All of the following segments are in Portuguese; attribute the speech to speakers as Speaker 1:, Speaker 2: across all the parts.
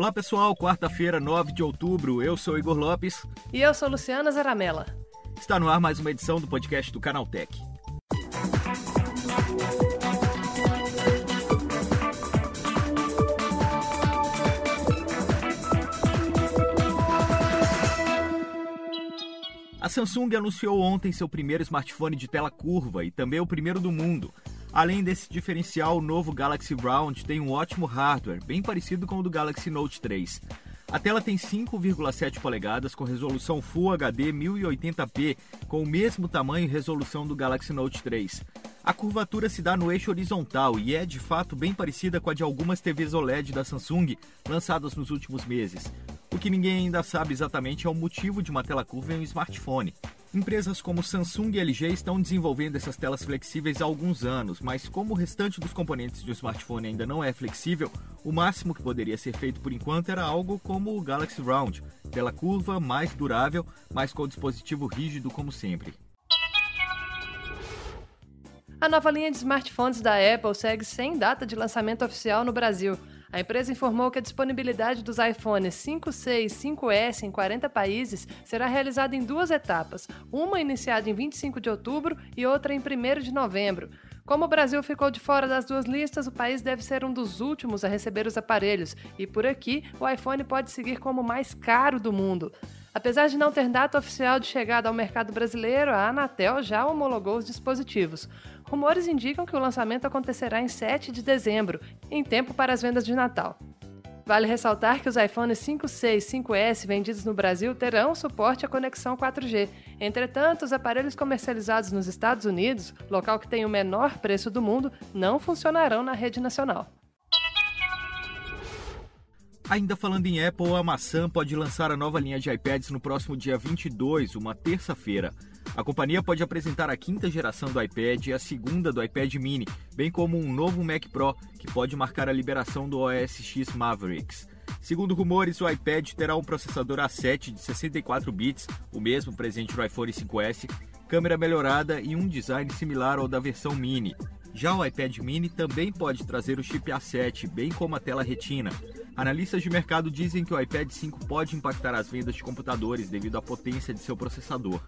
Speaker 1: Olá pessoal, quarta-feira, 9 de outubro, eu sou Igor Lopes.
Speaker 2: E eu sou Luciana Zaramella.
Speaker 1: Está no ar mais uma edição do podcast do Canaltech. A Samsung anunciou ontem seu primeiro smartphone de tela curva e também o primeiro do mundo. Além desse diferencial, o novo Galaxy Round tem um ótimo hardware, bem parecido com o do Galaxy Note 3. A tela tem 5,7 polegadas com resolução Full HD 1080p, com o mesmo tamanho e resolução do Galaxy Note 3. A curvatura se dá no eixo horizontal e é de fato bem parecida com a de algumas TVs OLED da Samsung lançadas nos últimos meses. O que ninguém ainda sabe exatamente é o motivo de uma tela curva em um smartphone. Empresas como Samsung e LG estão desenvolvendo essas telas flexíveis há alguns anos, mas como o restante dos componentes de um smartphone ainda não é flexível, o máximo que poderia ser feito por enquanto era algo como o Galaxy Round, tela curva, mais durável, mas com o dispositivo rígido como sempre.
Speaker 2: A nova linha de smartphones da Apple segue sem data de lançamento oficial no Brasil. A empresa informou que a disponibilidade dos iPhones 5, 6 5S em 40 países será realizada em duas etapas, uma iniciada em 25 de outubro e outra em 1 de novembro. Como o Brasil ficou de fora das duas listas, o país deve ser um dos últimos a receber os aparelhos, e por aqui o iPhone pode seguir como o mais caro do mundo. Apesar de não ter data oficial de chegada ao mercado brasileiro, a Anatel já homologou os dispositivos. Rumores indicam que o lançamento acontecerá em 7 de dezembro, em tempo para as vendas de Natal. Vale ressaltar que os iPhones 5, 6 5S vendidos no Brasil terão suporte à conexão 4G. Entretanto, os aparelhos comercializados nos Estados Unidos, local que tem o menor preço do mundo, não funcionarão na rede nacional.
Speaker 1: Ainda falando em Apple, a maçã pode lançar a nova linha de iPads no próximo dia 22, uma terça-feira. A companhia pode apresentar a quinta geração do iPad e a segunda do iPad mini, bem como um novo Mac Pro, que pode marcar a liberação do OS X Mavericks. Segundo rumores, o iPad terá um processador A7 de 64 bits, o mesmo presente no iPhone 5S, câmera melhorada e um design similar ao da versão mini. Já o iPad mini também pode trazer o chip A7, bem como a tela retina. Analistas de mercado dizem que o iPad 5 pode impactar as vendas de computadores devido à potência de seu processador.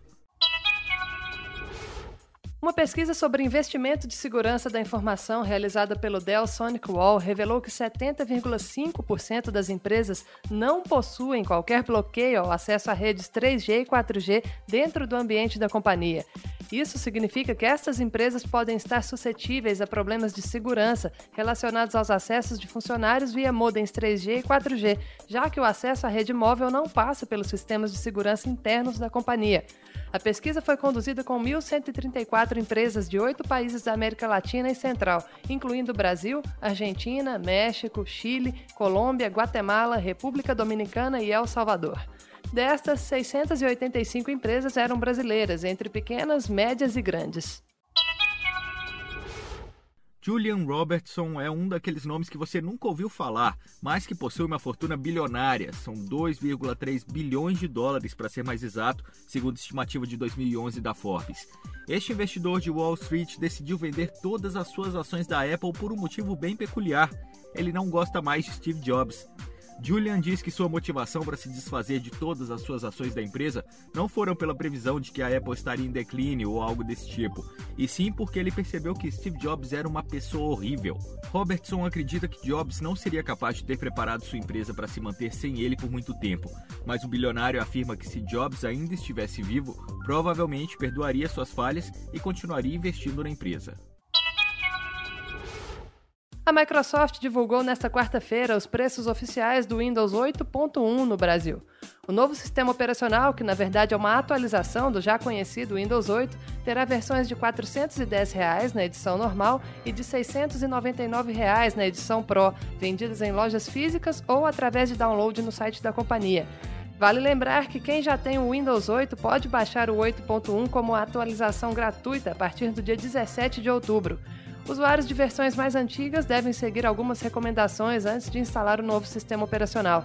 Speaker 2: Uma pesquisa sobre investimento de segurança da informação realizada pelo Dell Sonic Wall revelou que 70,5% das empresas não possuem qualquer bloqueio ao acesso a redes 3G e 4G dentro do ambiente da companhia. Isso significa que estas empresas podem estar suscetíveis a problemas de segurança relacionados aos acessos de funcionários via modems 3G e 4G, já que o acesso à rede móvel não passa pelos sistemas de segurança internos da companhia. A pesquisa foi conduzida com 1.134 empresas de oito países da América Latina e Central, incluindo Brasil, Argentina, México, Chile, Colômbia, Guatemala, República Dominicana e El Salvador. Destas, 685 empresas eram brasileiras, entre pequenas, médias e grandes.
Speaker 1: Julian Robertson é um daqueles nomes que você nunca ouviu falar, mas que possui uma fortuna bilionária. São 2,3 bilhões de dólares, para ser mais exato, segundo a estimativa de 2011 da Forbes. Este investidor de Wall Street decidiu vender todas as suas ações da Apple por um motivo bem peculiar. Ele não gosta mais de Steve Jobs. Julian diz que sua motivação para se desfazer de todas as suas ações da empresa não foram pela previsão de que a Apple estaria em declínio ou algo desse tipo, e sim porque ele percebeu que Steve Jobs era uma pessoa horrível. Robertson acredita que Jobs não seria capaz de ter preparado sua empresa para se manter sem ele por muito tempo, mas o bilionário afirma que se Jobs ainda estivesse vivo, provavelmente perdoaria suas falhas e continuaria investindo na empresa.
Speaker 2: A Microsoft divulgou nesta quarta-feira os preços oficiais do Windows 8.1 no Brasil. O novo sistema operacional, que na verdade é uma atualização do já conhecido Windows 8, terá versões de 410 reais na edição normal e de 699 reais na edição Pro, vendidas em lojas físicas ou através de download no site da companhia. Vale lembrar que quem já tem o Windows 8 pode baixar o 8.1 como atualização gratuita a partir do dia 17 de outubro. Usuários de versões mais antigas devem seguir algumas recomendações antes de instalar o novo sistema operacional.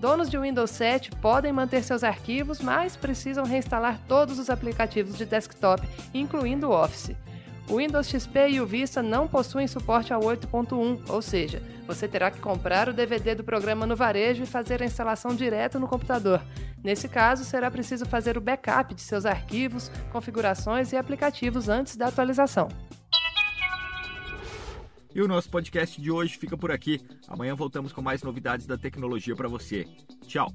Speaker 2: Donos de Windows 7 podem manter seus arquivos, mas precisam reinstalar todos os aplicativos de desktop, incluindo o Office. O Windows XP e o Vista não possuem suporte ao 8.1, ou seja, você terá que comprar o DVD do programa no varejo e fazer a instalação direto no computador. Nesse caso, será preciso fazer o backup de seus arquivos, configurações e aplicativos antes da atualização.
Speaker 1: E o nosso podcast de hoje fica por aqui. Amanhã voltamos com mais novidades da tecnologia para você. Tchau!